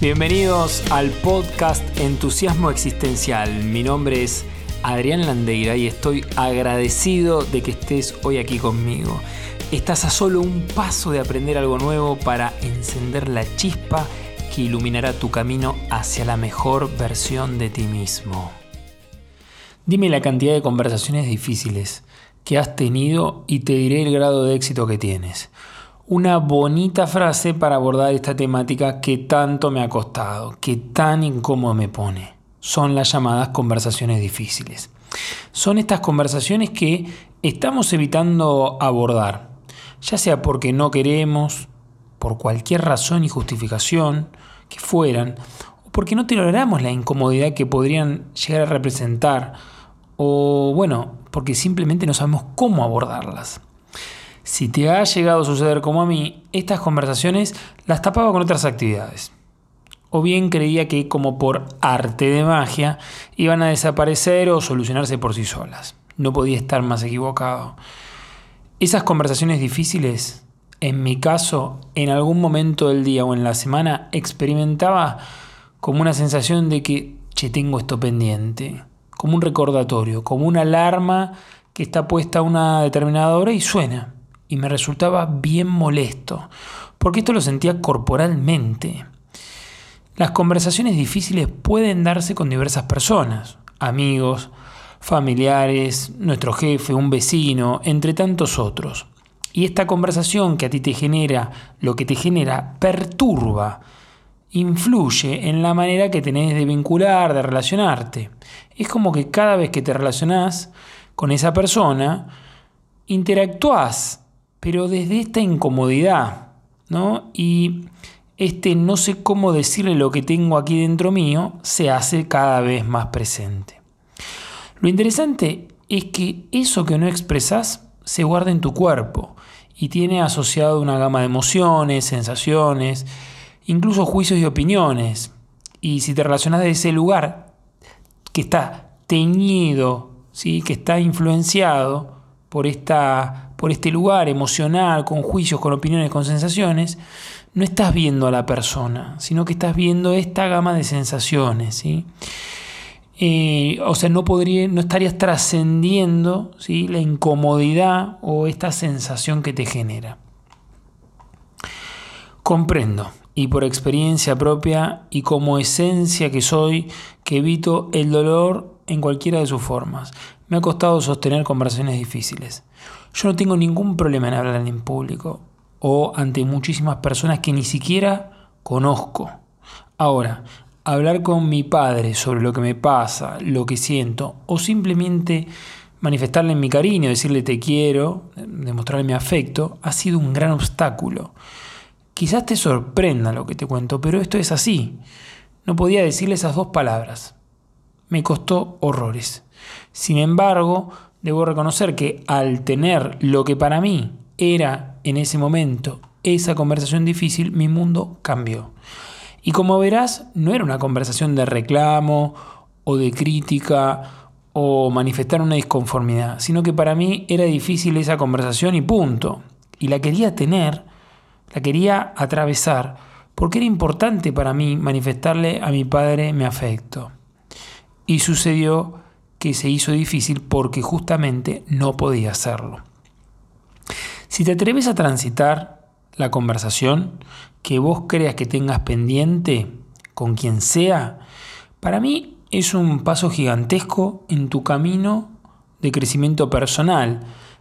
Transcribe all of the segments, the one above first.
Bienvenidos al podcast Entusiasmo Existencial. Mi nombre es Adrián Landeira y estoy agradecido de que estés hoy aquí conmigo. Estás a solo un paso de aprender algo nuevo para encender la chispa que iluminará tu camino hacia la mejor versión de ti mismo. Dime la cantidad de conversaciones difíciles que has tenido y te diré el grado de éxito que tienes una bonita frase para abordar esta temática que tanto me ha costado, que tan incómodo me pone. Son las llamadas conversaciones difíciles. Son estas conversaciones que estamos evitando abordar, ya sea porque no queremos, por cualquier razón y justificación que fueran, o porque no toleramos la incomodidad que podrían llegar a representar, o bueno, porque simplemente no sabemos cómo abordarlas. Si te ha llegado a suceder como a mí, estas conversaciones las tapaba con otras actividades. O bien creía que como por arte de magia iban a desaparecer o solucionarse por sí solas. No podía estar más equivocado. Esas conversaciones difíciles, en mi caso, en algún momento del día o en la semana, experimentaba como una sensación de que, che, tengo esto pendiente, como un recordatorio, como una alarma que está puesta a una determinada hora y suena y me resultaba bien molesto, porque esto lo sentía corporalmente. Las conversaciones difíciles pueden darse con diversas personas, amigos, familiares, nuestro jefe, un vecino, entre tantos otros. Y esta conversación que a ti te genera, lo que te genera, perturba, influye en la manera que tenés de vincular, de relacionarte. Es como que cada vez que te relacionás con esa persona, interactúas pero desde esta incomodidad, ¿no? Y este no sé cómo decirle lo que tengo aquí dentro mío se hace cada vez más presente. Lo interesante es que eso que no expresas se guarda en tu cuerpo y tiene asociado una gama de emociones, sensaciones, incluso juicios y opiniones. Y si te relacionas de ese lugar que está teñido, ¿sí? que está influenciado por esta por este lugar emocional, con juicios, con opiniones, con sensaciones, no estás viendo a la persona, sino que estás viendo esta gama de sensaciones. ¿sí? Eh, o sea, no, podría, no estarías trascendiendo ¿sí? la incomodidad o esta sensación que te genera. Comprendo, y por experiencia propia y como esencia que soy, que evito el dolor en cualquiera de sus formas. Me ha costado sostener conversaciones difíciles. Yo no tengo ningún problema en hablar en público o ante muchísimas personas que ni siquiera conozco. Ahora, hablar con mi padre sobre lo que me pasa, lo que siento, o simplemente manifestarle mi cariño, decirle te quiero, demostrarle mi afecto, ha sido un gran obstáculo. Quizás te sorprenda lo que te cuento, pero esto es así. No podía decirle esas dos palabras. Me costó horrores. Sin embargo, debo reconocer que al tener lo que para mí era en ese momento esa conversación difícil, mi mundo cambió. Y como verás, no era una conversación de reclamo o de crítica o manifestar una disconformidad, sino que para mí era difícil esa conversación y punto. Y la quería tener, la quería atravesar, porque era importante para mí manifestarle a mi padre mi afecto. Y sucedió que se hizo difícil porque justamente no podía hacerlo. Si te atreves a transitar la conversación que vos creas que tengas pendiente con quien sea, para mí es un paso gigantesco en tu camino de crecimiento personal,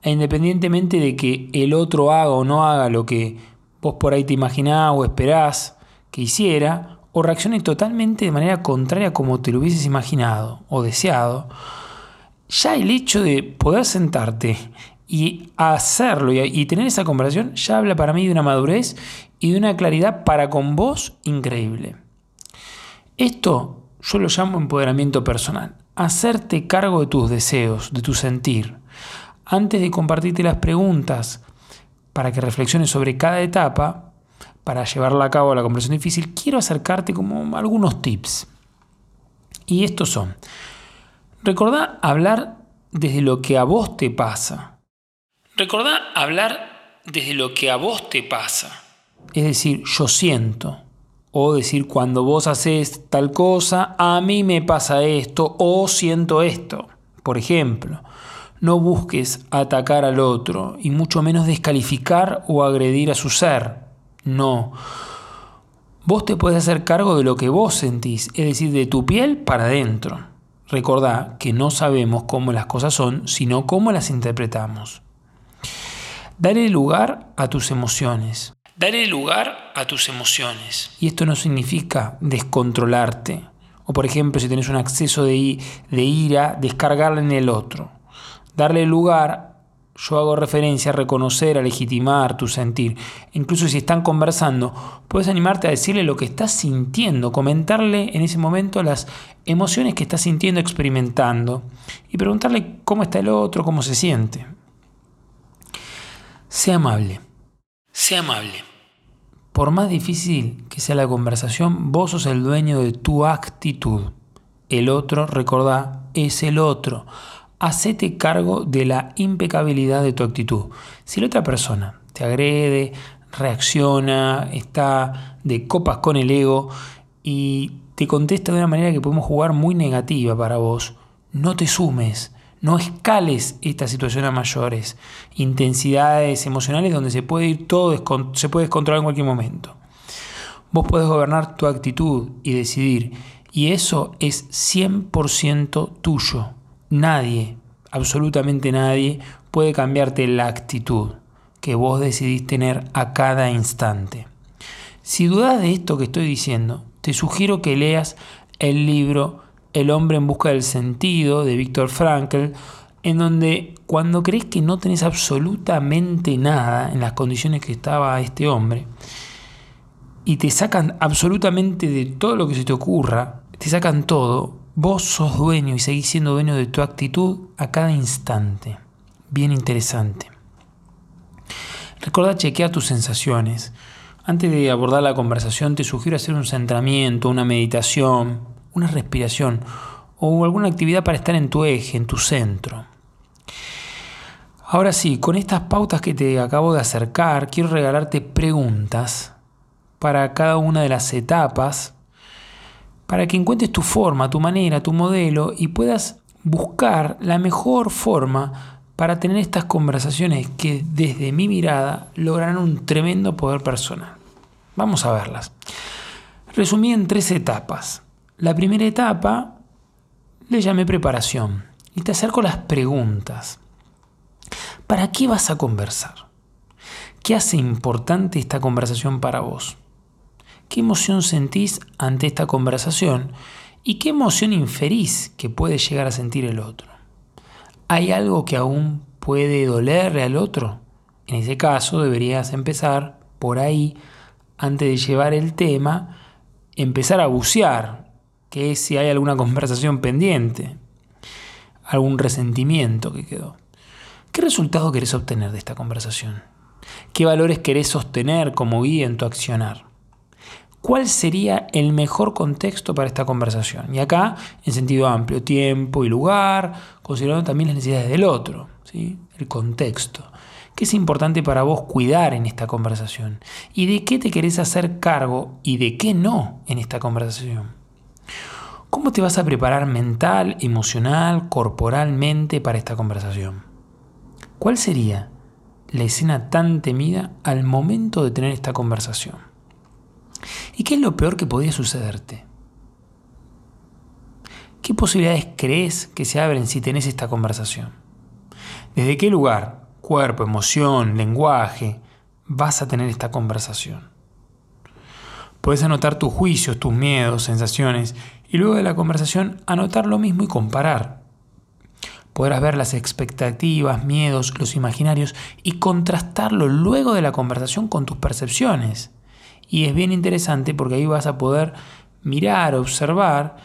e independientemente de que el otro haga o no haga lo que vos por ahí te imaginás o esperás que hiciera, o reaccione totalmente de manera contraria como te lo hubieses imaginado o deseado, ya el hecho de poder sentarte y hacerlo y, tener esa conversación ya habla para mí de una madurez y de una claridad para con vos increíble. Esto yo lo llamo empoderamiento personal. Hacerte cargo de tus deseos, de tu sentir. Antes de compartirte las preguntas para que reflexiones sobre cada etapa, para llevarla a cabo la conversación difícil, quiero acercarte como algunos tips. Y estos son, recordá hablar desde lo que a vos te pasa. Recordá hablar desde lo que a vos te pasa. Es decir, yo siento O decir, cuando vos haces tal cosa, a mí me pasa esto o siento esto. Por ejemplo, no busques atacar al otro y mucho menos descalificar o agredir a su ser. No. Vos te puedes hacer cargo de lo que vos sentís, es decir, de tu piel para adentro. Recordá que no sabemos cómo las cosas son, sino cómo las interpretamos. Dale lugar a tus emociones. Dale lugar a tus emociones. Y esto no significa descontrolarte. O por ejemplo, si tenés un acceso de, de ira, descargarla en el otro. Darle lugar, yo hago referencia a reconocer, a legitimar tu sentir. Incluso si están conversando, puedes animarte a decirle lo que estás sintiendo, comentarle en ese momento las emociones que estás sintiendo, experimentando. Y preguntarle cómo está el otro, cómo se siente. Sea amable. Sea amable. Por más difícil que sea la conversación, vos sos el dueño de tu actitud. El otro, recordá, es el otro. Hacete cargo de la impecabilidad de tu actitud. Si la otra persona te agrede, reacciona, está de copas con el ego y te contesta de una manera que podemos jugar muy negativa para vos, no te sumes, no escales esta situación a mayores intensidades emocionales donde se puede ir todo, se puede descontrolar en cualquier momento. Vos podés gobernar tu actitud y decidir, y eso es 100% tuyo. Nadie, absolutamente nadie, puede cambiarte la actitud que vos decidís tener a cada instante. Si dudas de esto que estoy diciendo, te sugiero que leas el libro el hombre en busca del sentido de Víctor Frankl, en donde cuando crees que no tenés absolutamente nada en las condiciones que estaba este hombre, y te sacan absolutamente de todo lo que se te ocurra, te sacan todo, vos sos dueño y seguís siendo dueño de tu actitud a cada instante. Bien interesante. Recuerda chequear tus sensaciones. Antes de abordar la conversación te sugiero hacer un centramiento, una meditación, una respiración o alguna actividad para estar en tu eje, en tu centro. Ahora sí, con estas pautas que te acabo de acercar, quiero regalarte preguntas para cada una de las etapas, para que encuentres tu forma, tu manera, tu modelo y puedas buscar la mejor forma para tener estas conversaciones que desde mi mirada lograrán un tremendo poder personal. Vamos a verlas. Resumí en tres etapas. La primera etapa le llamé preparación y te acerco las preguntas. ¿Para qué vas a conversar? ¿Qué hace importante esta conversación para vos? ¿Qué emoción sentís ante esta conversación? ¿Y qué emoción inferís que puede llegar a sentir el otro? ¿Hay algo que aún puede dolerle al otro? En ese caso deberías empezar por ahí, antes de llevar el tema, empezar a bucear que es si hay alguna conversación pendiente, algún resentimiento que quedó. ¿Qué resultado querés obtener de esta conversación? ¿Qué valores querés sostener como guía en tu accionar? ¿Cuál sería el mejor contexto para esta conversación? Y acá, en sentido amplio, tiempo y lugar, considerando también las necesidades del otro, ¿sí? el contexto. ¿Qué es importante para vos cuidar en esta conversación? ¿Y de qué te querés hacer cargo y de qué no en esta conversación? ¿Cómo te vas a preparar mental, emocional, corporalmente para esta conversación? ¿Cuál sería la escena tan temida al momento de tener esta conversación? ¿Y qué es lo peor que podría sucederte? ¿Qué posibilidades crees que se abren si tenés esta conversación? ¿Desde qué lugar, cuerpo, emoción, lenguaje, vas a tener esta conversación? Puedes anotar tus juicios, tus miedos, sensaciones y luego de la conversación anotar lo mismo y comparar. Podrás ver las expectativas, miedos, los imaginarios y contrastarlo luego de la conversación con tus percepciones. Y es bien interesante porque ahí vas a poder mirar, observar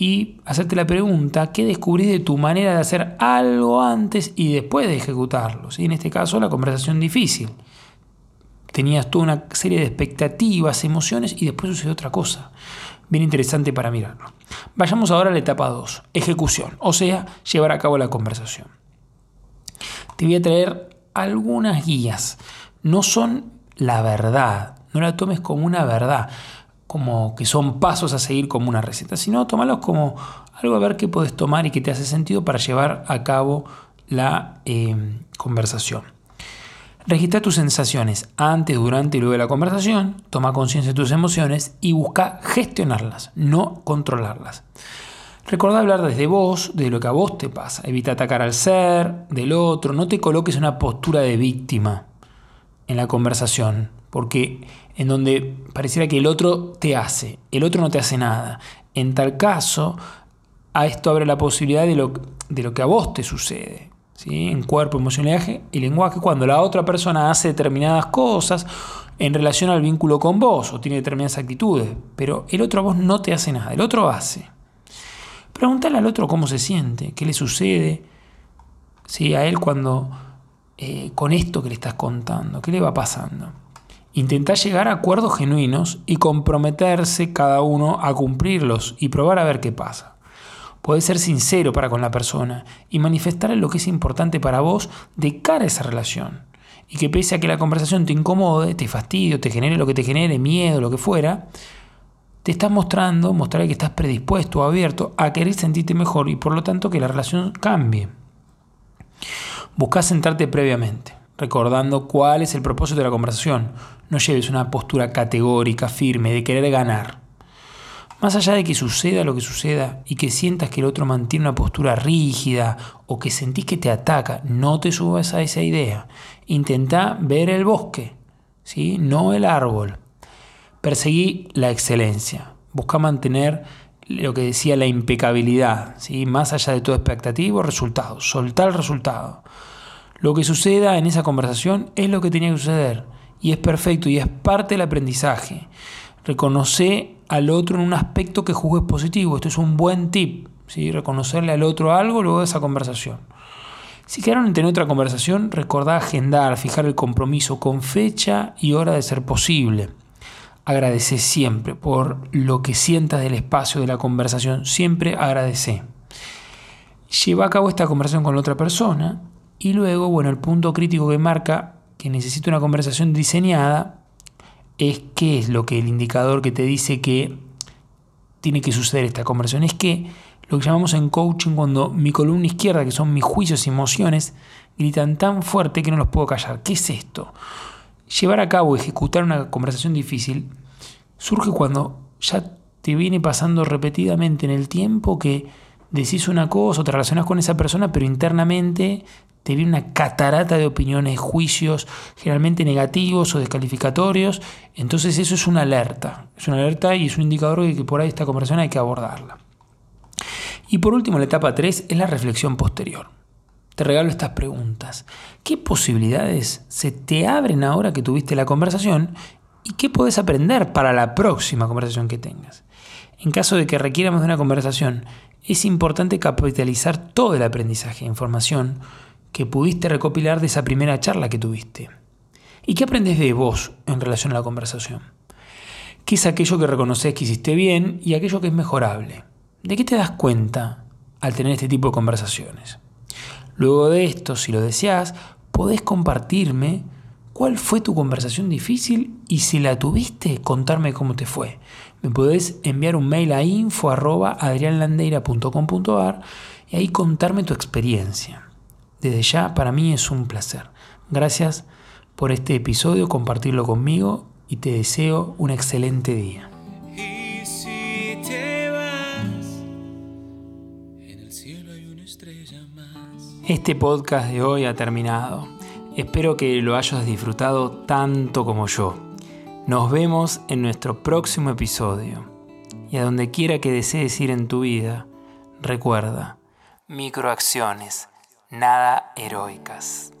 y hacerte la pregunta, ¿qué descubrís de tu manera de hacer algo antes y después de ejecutarlo? En este caso, la conversación difícil tenías toda una serie de expectativas, emociones y después sucedió otra cosa. Bien interesante para mirarlo. Vayamos ahora a la etapa 2, ejecución, o sea, llevar a cabo la conversación. Te voy a traer algunas guías. No son la verdad, no la tomes como una verdad. como que son pasos a seguir como una receta, sino tomarlos como algo a ver qué puedes tomar y qué te hace sentido para llevar a cabo la eh, conversación. Registra tus sensaciones antes, durante y luego de la conversación, toma conciencia de tus emociones y busca gestionarlas, no controlarlas. Recuerda hablar desde vos, de lo que a vos te pasa. Evita atacar al ser, del otro. No te coloques en una postura de víctima en la conversación, porque en donde pareciera que el otro te hace, el otro no te hace nada. En tal caso, a esto abre la posibilidad de lo, de lo que a vos te sucede. ¿sí? En cuerpo, emocionalidad y lenguaje, cuando la otra persona hace determinadas cosas en relación al vínculo con vos o tiene determinadas actitudes, pero el otro a vos no te hace nada, el otro hace. Pregúntale al otro cómo se siente, qué le sucede ¿sí? a él cuando eh, con esto que le estás contando, qué le va pasando. Intenta llegar a acuerdos genuinos y comprometerse cada uno a cumplirlos y probar a ver qué pasa. Puedes ser sincero para con la persona y manifestarle lo que es importante para vos de cara a esa relación. Y que pese a que la conversación te incomode, te fastidie, te genere lo que te genere, miedo, lo que fuera, te estás mostrando, mostrarle que estás predispuesto abierto a querer sentirte mejor y por lo tanto que la relación cambie. Busca sentarte previamente, recordando cuál es el propósito de la conversación. No lleves una postura categórica, firme, de querer ganar. Más allá de que suceda lo que suceda y que sientas que el otro mantiene una postura rígida o que sentís que te ataca, no te subas a esa idea. Intenta ver el bosque, ¿sí? no el árbol. Perseguí la excelencia. Busca mantener lo que decía la impecabilidad, ¿sí? más allá de todo expectativo, resultado. Soltar el resultado. Lo que suceda en esa conversación es lo que tenía que suceder y es perfecto y es parte del aprendizaje. Reconoce al otro en un aspecto que juzgues positivo. Esto es un buen tip. ¿sí? Reconocerle al otro algo luego de esa conversación. Si quedaron en tener otra conversación, recordá agendar, fijar el compromiso con fecha y hora de ser posible. Agradece siempre por lo que sientas del espacio de la conversación. Siempre agradece. Lleva a cabo esta conversación con la otra persona y luego, bueno, el punto crítico que marca que necesita una conversación diseñada es qué es lo que el indicador que te dice que tiene que suceder esta conversión. Es que lo que llamamos en coaching cuando mi columna izquierda, que son mis juicios y emociones, gritan tan fuerte que no los puedo callar. ¿Qué es esto? Llevar a cabo, ejecutar una conversación difícil, surge cuando ya te viene pasando repetidamente en el tiempo que decís una cosa o te relacionas con esa persona, pero internamente te viene una catarata de opiniones, juicios, generalmente negativos o descalificatorios. Entonces eso es una alerta. Es una alerta y es un indicador de que por ahí esta conversación hay que abordarla. Y por último, la etapa 3 es la reflexión posterior. Te regalo estas preguntas. ¿Qué posibilidades se te abren ahora que tuviste la conversación y qué puedes aprender para la próxima conversación que tengas? En caso de que requieramos de una conversación, es importante capitalizar todo el aprendizaje información que pudiste recopilar de esa primera charla que tuviste. ¿Y qué aprendes de vos en relación a la conversación? ¿Qué es aquello que reconoces que hiciste bien y aquello que es mejorable? ¿De qué te das cuenta al tener este tipo de conversaciones? Luego de esto, si lo deseas, podés compartirme cuál fue tu conversación difícil y si la tuviste, contarme cómo te fue. Me podés enviar un mail a info.adrianlandeira.com.ar y ahí contarme tu experiencia. Desde ya para mí es un placer. Gracias por este episodio, compartirlo conmigo y te deseo un excelente día. Este podcast de hoy ha terminado. Espero que lo hayas disfrutado tanto como yo. Nos vemos en nuestro próximo episodio. Y a donde quiera que desees ir en tu vida, recuerda, microacciones nada heroicas.